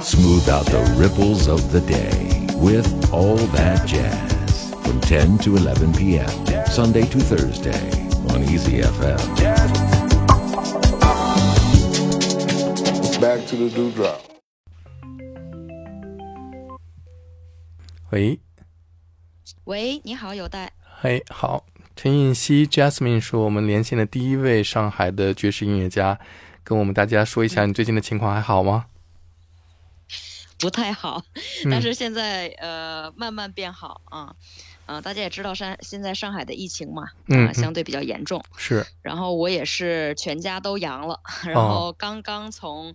Smooth out the ripples of the day with All That Jazz from 10 to 11 p.m. Sunday to Thursday on Easy FM. Back to the dewdrop. 喂，喂，你好，有待。嘿，好，陈颖希 Jasmine 是我们连线的第一位上海的爵士音乐家， 跟我们大家说一下你最近的情况还好吗？不太好，嗯但是现在、呃慢慢变好啊。呃，大家也知道上现在上海的疫情嘛，嗯呃相对比较严重。是，然后我也是全家都阳了，然哦后刚刚从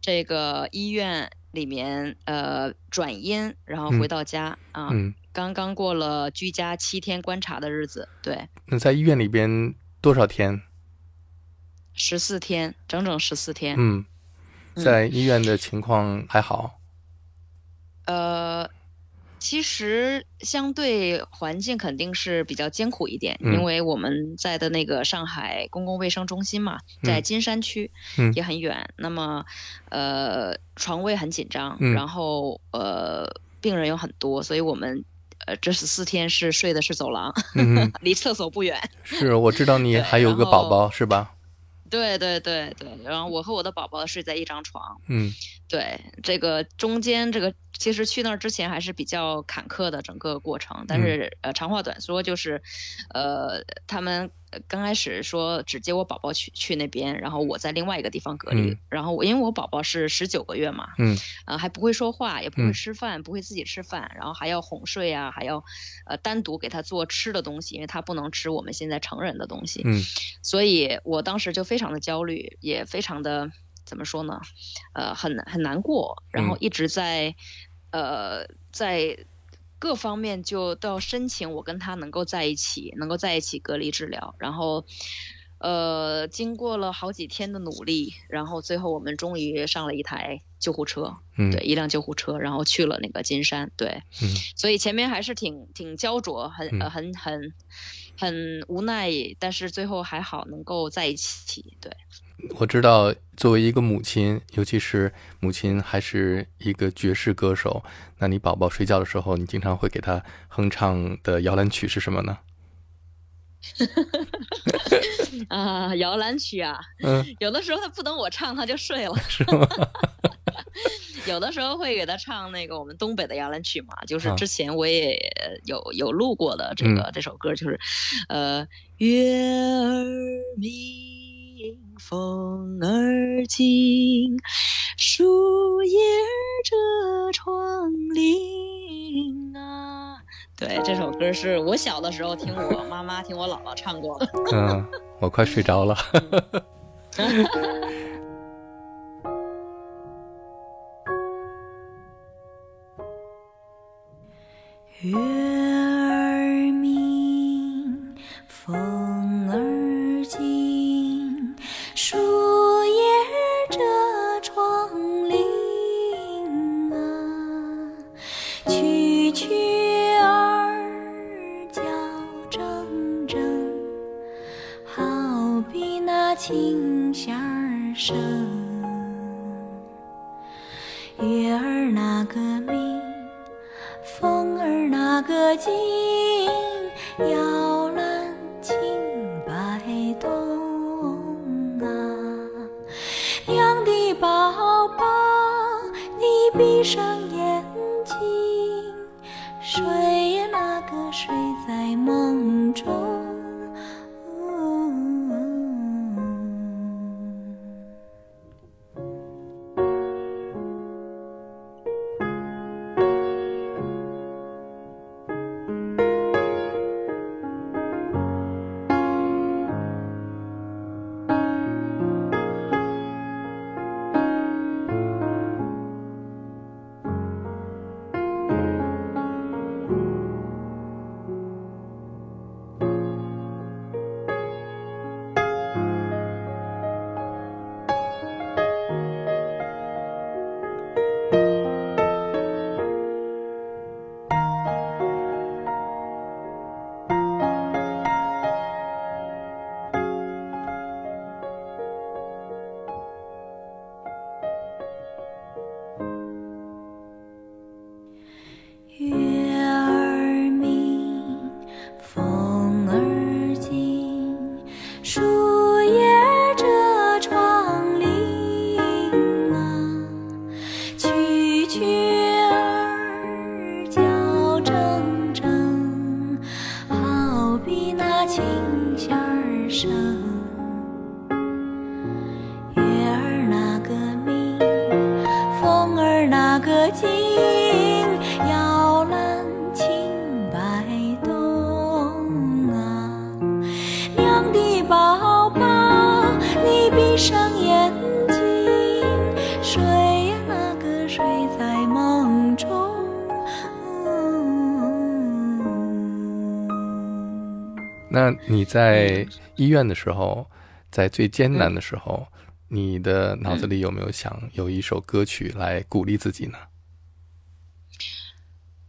这个医院里面呃转阴，然后回嗯到家啊，嗯，刚刚过了居家七天观察的日子，对，那在医院里边多少天？十四天，整整十四天。嗯，在医院的情况还好。呃，其实相对环境肯定是比较艰苦一点，嗯因为我们在的那个上海公共卫生中心嘛，在嗯金山区，嗯也很远。那么，呃，床位很紧张，嗯然后呃，病人有很多，所以我们呃这十四天是睡的是走廊，嗯，离厕所不远。是我知道你还有个宝宝是吧？对对对对，然后我和我的宝宝睡在一张床。嗯对，这个中间这个其实去那儿之前还是比较坎坷的整个过程，但是、呃长话短说就是，呃他们呃刚开始说只接我宝宝去去那边，然后我在另外一个地方隔离，嗯。然后我因为我宝宝是十九个月嘛，嗯呃还不会说话，也不嗯。会吃饭，不会自己吃饭，然后还要哄睡啊，还要呃单独给他做吃的东西，因为他不能吃我们现在成人的东西，嗯。所以我当时就非常的焦虑，也非常的怎么说呢，呃，很很难过，然后嗯一直在，呃，在各方面就都要申请我跟他能够在一起，能够在一起隔离治疗，然后。呃，经过了好几天的努力，然后最后我们终于上了一台救护车，嗯，对，一辆救护车，然后去了那个金山，对，嗯所以前面还是挺挺焦灼，很很很很无奈，但是最后还好能够在一起。对，我知道，作为一个母亲，尤其是母亲还是一个爵士歌手，那你宝宝睡觉的时候，你经常会给他哼唱的摇篮曲是什么呢？啊，摇篮曲啊，嗯，有的时候他不等我唱他就睡了，是吗？有的时候会给他唱那个我们东北的摇篮曲嘛，就是啊之前我也有有录过的这个、嗯这首歌，就是呃月儿明，风儿轻，树叶遮窗棂啊。对，这首歌是我小的时候听我妈妈、听我姥姥唱过的。嗯，我快睡着了。月 在梦中。那你在医院的时候，在最艰难的时候，你的脑子里有没有想有一首歌曲来鼓励自己呢？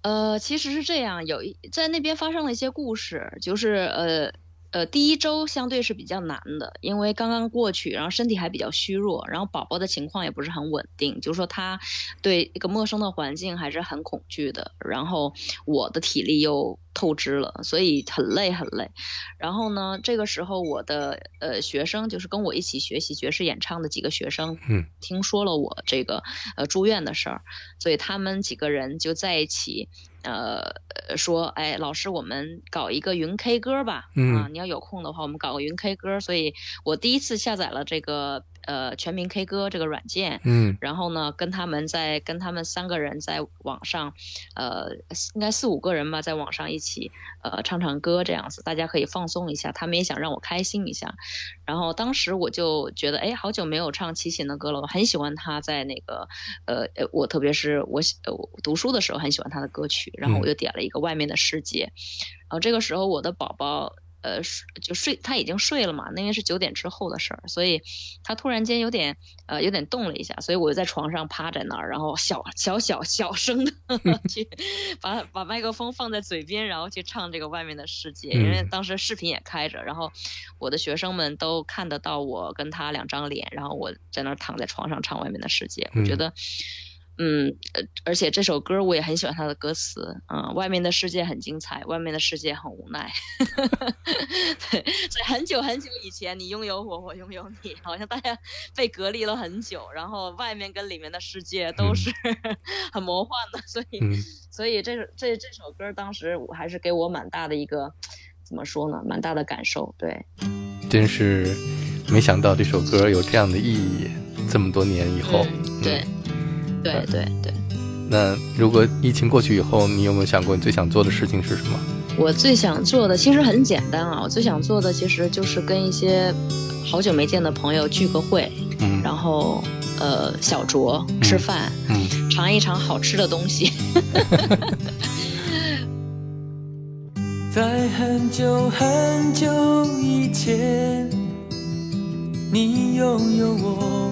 呃，其实是这样，有一在那边发生了一些故事，就是呃呃，第一周相对是比较难的，因为刚刚过去，然后身体还比较虚弱，然后宝宝的情况也不是很稳定，就是说他对一个陌生的环境还是很恐惧的，然后我的体力又透支了，所以很累很累。然后呢，这个时候我的呃学生就是跟我一起学习爵士演唱的几个学生，嗯，听说了我这个呃住院的事儿，所以他们几个人就在一起。呃，呃说，哎，老师，我们搞一个云 K 歌吧，嗯啊，你要有空的话，我们搞个云 K 歌。所以我第一次下载了这个呃全民 K 歌这个软件，嗯然后呢，跟他们在跟他们三个人在网上，呃，应该四五个人吧，在网上一起呃唱唱歌这样子，大家可以放松一下。他们也想让我开心一下。然后当时我就觉得，哎，好久没有唱齐秦的歌了，我很喜欢他在那个呃呃，我特别是我喜呃我读书的时候很喜欢他的歌曲，然后我就点了一个《外面的世界》，然后这个时候我的宝宝。呃，睡就睡，他已经睡了嘛，那因为是九点之后的事儿，所以他突然间有点呃有点动了一下，所以我就在床上趴在那儿，然后小小小小声的 去把把麦克风放在嘴边，然后去唱这个外面的世界，因为嗯当时视频也开着，然后我的学生们都看得到我跟他两张脸，然后我在那儿躺在床上唱外面的世界，我觉嗯得。嗯，呃，而且这首歌我也很喜欢它的歌词，嗯，外面的世界很精彩，外面的世界很无奈。对，在很久很久以前，你拥有我，我拥有你，好像大家被隔离了很久，然后外面跟里面的世界都嗯是 很魔幻的，所以，嗯所以这首这这首歌当时我还是给我蛮大的一个怎么说呢，蛮大的感受。对，真是没想到这首歌有这样的意义，这么多年以后。嗯、对，对对对。那如果疫情过去以后，你有没有想过你最想做的事情是什么？我最想做的其实很简单啊，我最想做的其实就是跟一些好久没见的朋友聚个会，嗯然后呃小酌吃饭，嗯尝一尝好吃的东西。在很久很久以前，你拥有我，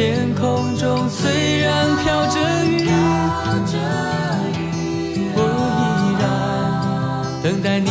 天空中虽然飘着雨，我依然等待你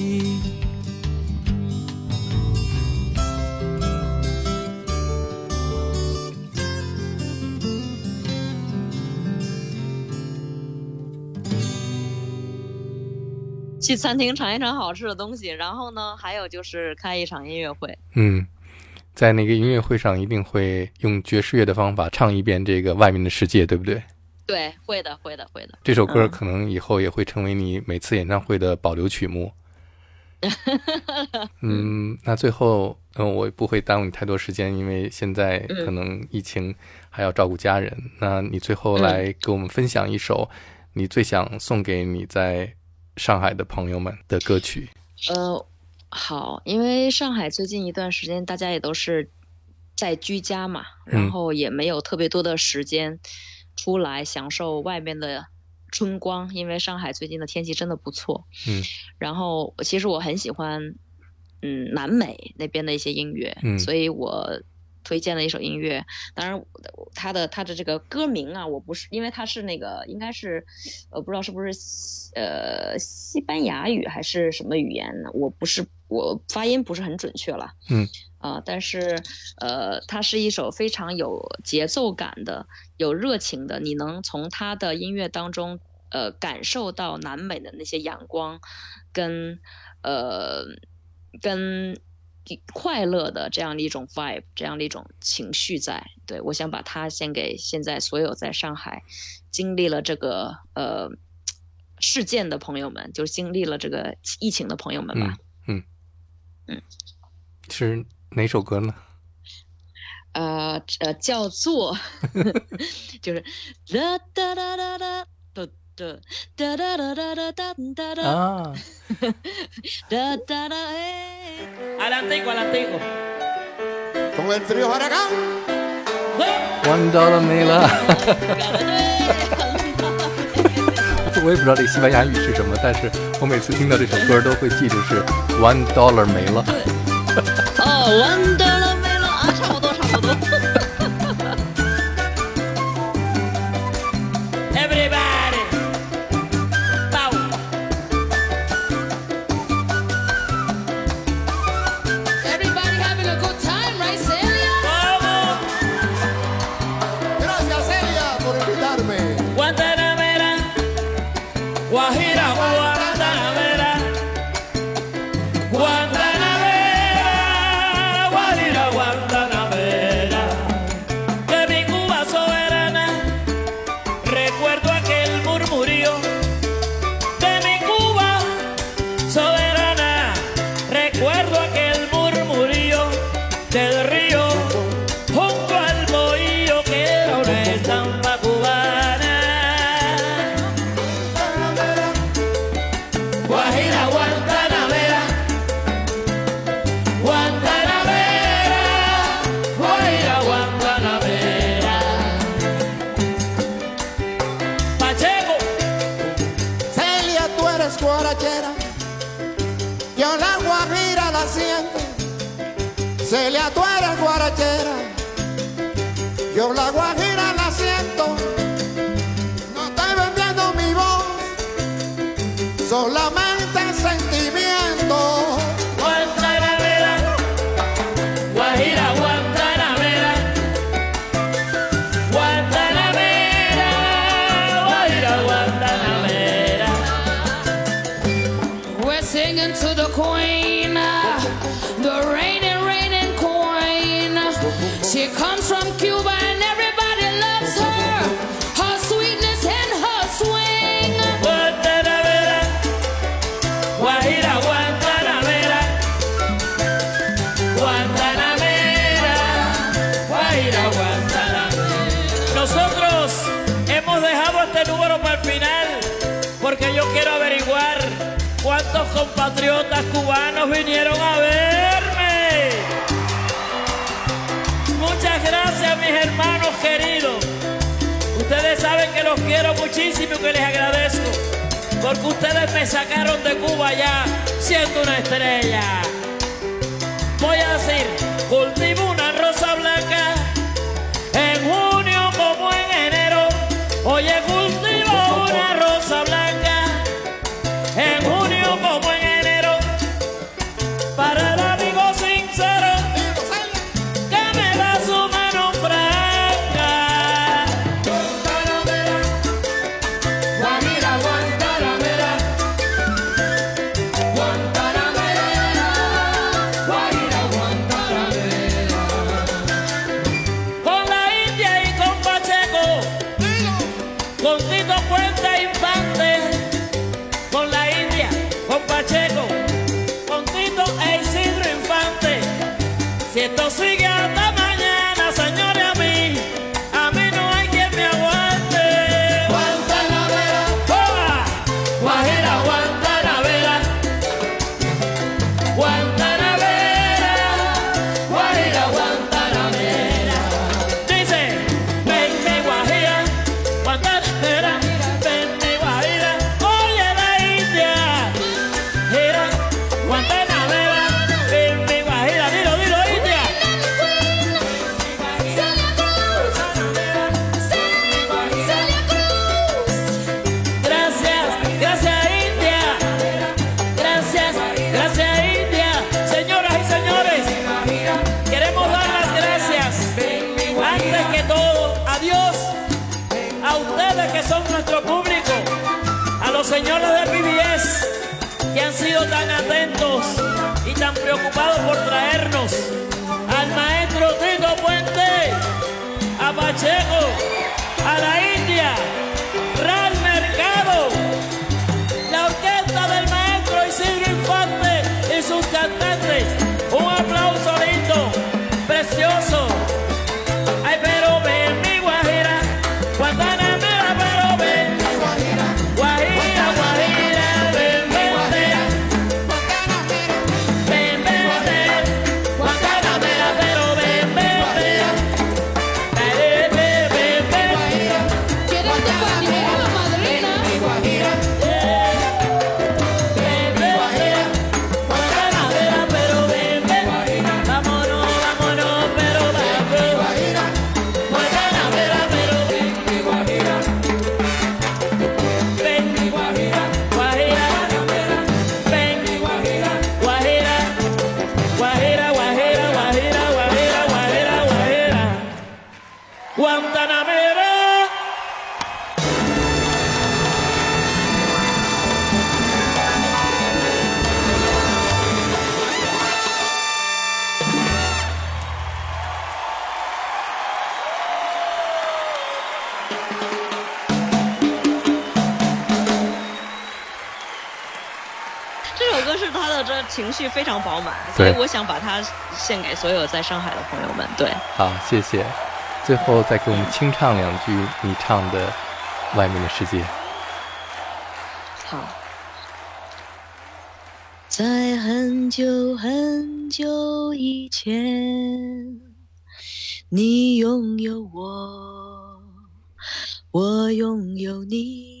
去餐厅尝一尝好吃的东西，然后呢，还有就是开一场音乐会。嗯，在那个音乐会上一定会用爵士乐的方法唱一遍这个《外面的世界》，对不对？对，会的，会的，会的。这首歌嗯可能以后也会成为你每次演唱会的保留曲目。嗯，那最后，嗯，我不会耽误你太多时间，因为现在嗯可能疫情还要照顾家人。那你最后来给我们分享一首你最想送给你在上海的朋友们的歌曲。呃，好，因为上海最近一段时间大家也都是在居家嘛，然嗯后也没有特别多的时间出来享受外面的春光，因为上海最近的天气真的不错。嗯，然后其实我很喜欢，嗯，南美那边的一些音乐，嗯所以我推荐了一首音乐。当然，他的他的这个歌名啊，我不是因为他是那个应该是，呃，不知道是不是西呃西班牙语还是什么语言呢？我不是我发音不是很准确了。嗯。啊、但是呃，它是一首非常有节奏感的、有热情的，你能从他的音乐当中呃感受到南美的那些阳光，跟呃跟快乐的这样的一种 vibe，这样的一种情绪在。对我想把它献给现在所有在上海经历了这个呃事件的朋友们，就是经历了这个疫情的朋友们吧。嗯嗯是哪首歌呢？呃呃，叫做 就是 哒哒哒哒哒的哒哒哒哒哒哒哒哒哒哒哒哎，Alantigo Alantigo，同恩之约划得刚，玩到了没了，我也不知道这西班牙语是什么，但是我每次听到这首歌都会记住是 One Dollar 没了，哦，One Dollar 没了啊，差不多，差不多。Celia, tú eres guarachera, yo la guajira. quiero averiguar cuántos compatriotas cubanos vinieron a verme. Muchas gracias mis hermanos queridos. Ustedes saben que los quiero muchísimo y que les agradezco. Porque ustedes me sacaron de Cuba ya siendo una estrella. Voy a decir, cultivo una Então siga tan atentos y tan preocupados por traernos al maestro Tito Puente, a Pacheco, a la India. 情绪非常饱满，所以我想把它献给所有在上海的朋友们。对，好，谢谢。最后再给我们清唱两句你唱的《外面的世界》。好。在很久很久以前，你拥有我，我拥有你。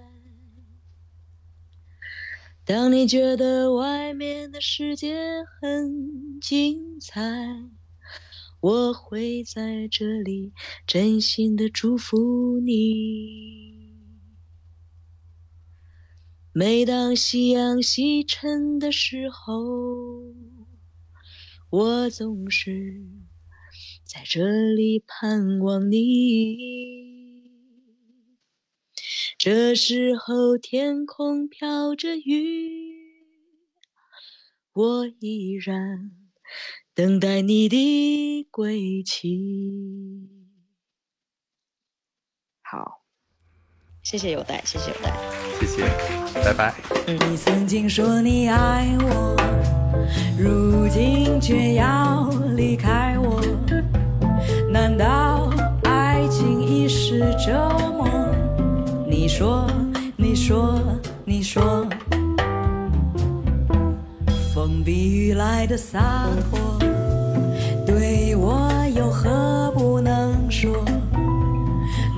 当你觉得外面的世界很精彩，我会在这里真心的祝福你。每当夕阳西沉的时候，我总是在这里盼望你。这时候天空飘着雨，我依然等待你的归期。好，谢谢有代，谢谢有代。谢谢，拜拜。你曾经说你爱我，如今却要离开我，难道爱情已是折磨？你说，你说，你说，风比雨来的洒脱，对我有何不能说？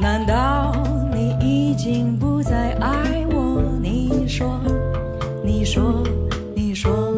难道你已经不再爱我？你说，你说，你说，